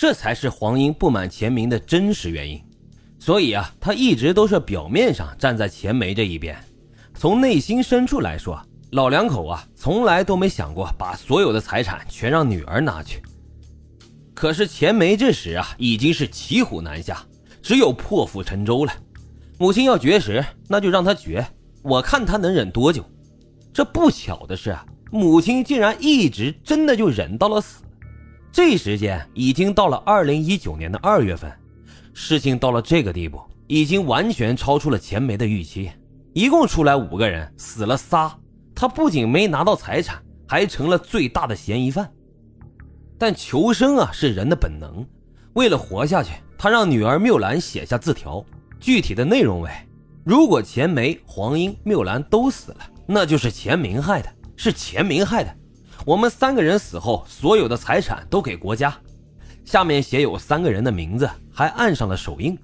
这才是黄英不满钱明的真实原因。所以啊，他一直都是表面上站在钱梅这一边，从内心深处来说，老两口啊从来都没想过把所有的财产全让女儿拿去。可是钱梅这时啊已经是骑虎难下，只有破釜沉舟了。母亲要绝食，那就让她绝，我看她能忍多久。这不巧的是，母亲竟然一直真的就忍到了死。这时间已经到了二零一九年的二月份，事情到了这个地步，已经完全超出了钱梅的预期。一共出来五个人，死了仨，他不仅没拿到财产，还成了最大的嫌疑犯。但求生啊是人的本能，为了活下去，他让女儿缪兰写下字条，具体的内容为：如果钱梅、黄英、缪兰都死了。那就是钱明害的，是钱明害的。我们三个人死后，所有的财产都给国家。下面写有三个人的名字，还按上了手印。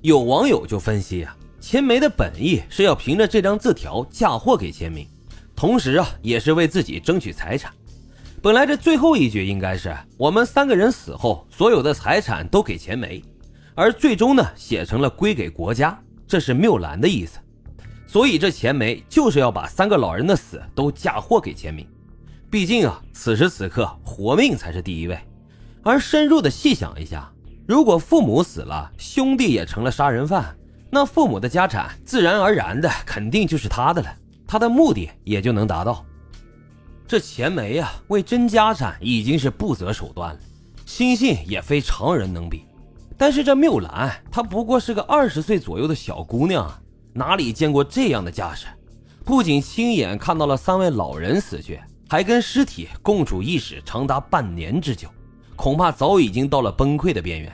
有网友就分析啊，钱梅的本意是要凭着这张字条嫁祸给钱明，同时啊，也是为自己争取财产。本来这最后一句应该是我们三个人死后，所有的财产都给钱梅，而最终呢，写成了归给国家，这是缪兰的意思。所以这钱梅就是要把三个老人的死都嫁祸给钱明，毕竟啊，此时此刻活命才是第一位。而深入的细想一下，如果父母死了，兄弟也成了杀人犯，那父母的家产自然而然的肯定就是他的了，他的目的也就能达到。这钱梅呀，为争家产已经是不择手段了，心性也非常人能比。但是这缪兰，她不过是个二十岁左右的小姑娘。哪里见过这样的架势？不仅亲眼看到了三位老人死去，还跟尸体共处一室长达半年之久，恐怕早已经到了崩溃的边缘。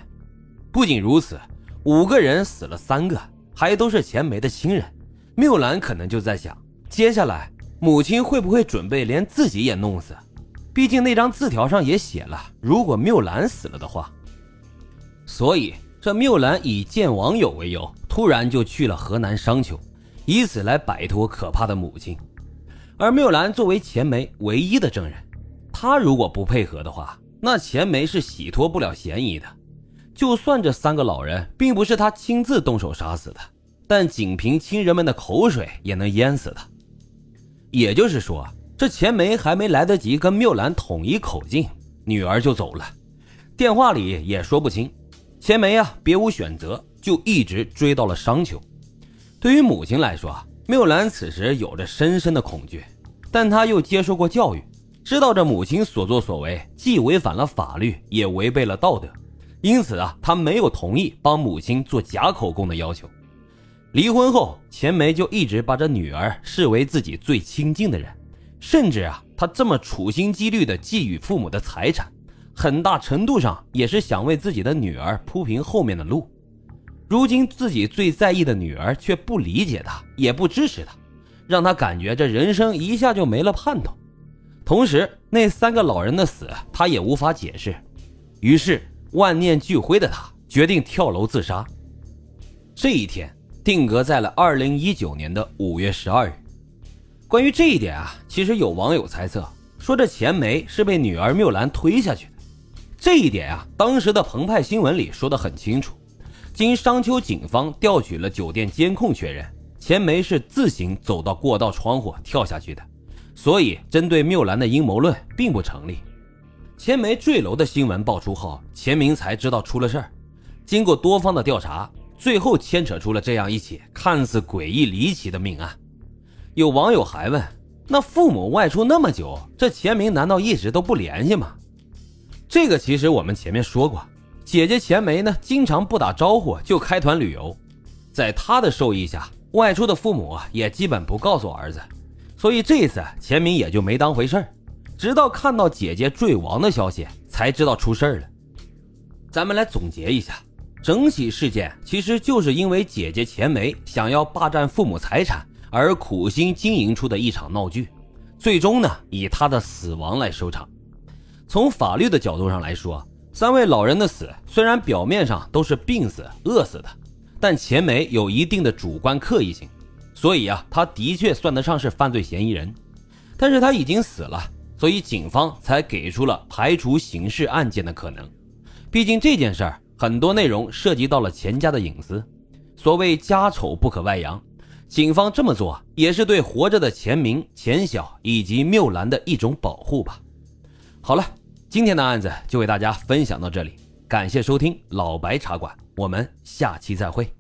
不仅如此，五个人死了三个，还都是钱梅的亲人。缪兰可能就在想，接下来母亲会不会准备连自己也弄死？毕竟那张字条上也写了，如果缪兰死了的话。所以。这缪兰以见网友为由，突然就去了河南商丘，以此来摆脱可怕的母亲。而缪兰作为钱梅唯一的证人，他如果不配合的话，那钱梅是洗脱不了嫌疑的。就算这三个老人并不是他亲自动手杀死的，但仅凭亲人们的口水也能淹死他。也就是说，这钱梅还没来得及跟缪兰统一口径，女儿就走了，电话里也说不清。钱梅啊，别无选择，就一直追到了商丘。对于母亲来说，缪兰此时有着深深的恐惧，但她又接受过教育，知道这母亲所作所为既违反了法律，也违背了道德，因此啊，她没有同意帮母亲做假口供的要求。离婚后，钱梅就一直把这女儿视为自己最亲近的人，甚至啊，她这么处心积虑地觊觎父母的财产。很大程度上也是想为自己的女儿铺平后面的路。如今自己最在意的女儿却不理解他，也不支持他，让他感觉这人生一下就没了盼头。同时，那三个老人的死他也无法解释，于是万念俱灰的他决定跳楼自杀。这一天定格在了二零一九年的五月十二日。关于这一点啊，其实有网友猜测说，这钱梅是被女儿缪兰推下去的。这一点啊，当时的澎湃新闻里说的很清楚。经商丘警方调取了酒店监控确认，钱梅是自行走到过道窗户跳下去的，所以针对缪兰的阴谋论并不成立。钱梅坠楼的新闻爆出后，钱明才知道出了事儿。经过多方的调查，最后牵扯出了这样一起看似诡异离奇的命案。有网友还问：那父母外出那么久，这钱明难道一直都不联系吗？这个其实我们前面说过，姐姐钱梅呢，经常不打招呼就开团旅游，在她的授意下，外出的父母也基本不告诉儿子，所以这次钱明也就没当回事儿，直到看到姐姐坠亡的消息，才知道出事儿了。咱们来总结一下，整起事件其实就是因为姐姐钱梅想要霸占父母财产而苦心经营出的一场闹剧，最终呢，以她的死亡来收场。从法律的角度上来说，三位老人的死虽然表面上都是病死、饿死的，但钱梅有一定的主观刻意性，所以啊，他的确算得上是犯罪嫌疑人。但是他已经死了，所以警方才给出了排除刑事案件的可能，毕竟这件事儿很多内容涉及到了钱家的隐私，所谓家丑不可外扬，警方这么做也是对活着的钱明、钱晓以及缪兰的一种保护吧。好了，今天的案子就为大家分享到这里，感谢收听老白茶馆，我们下期再会。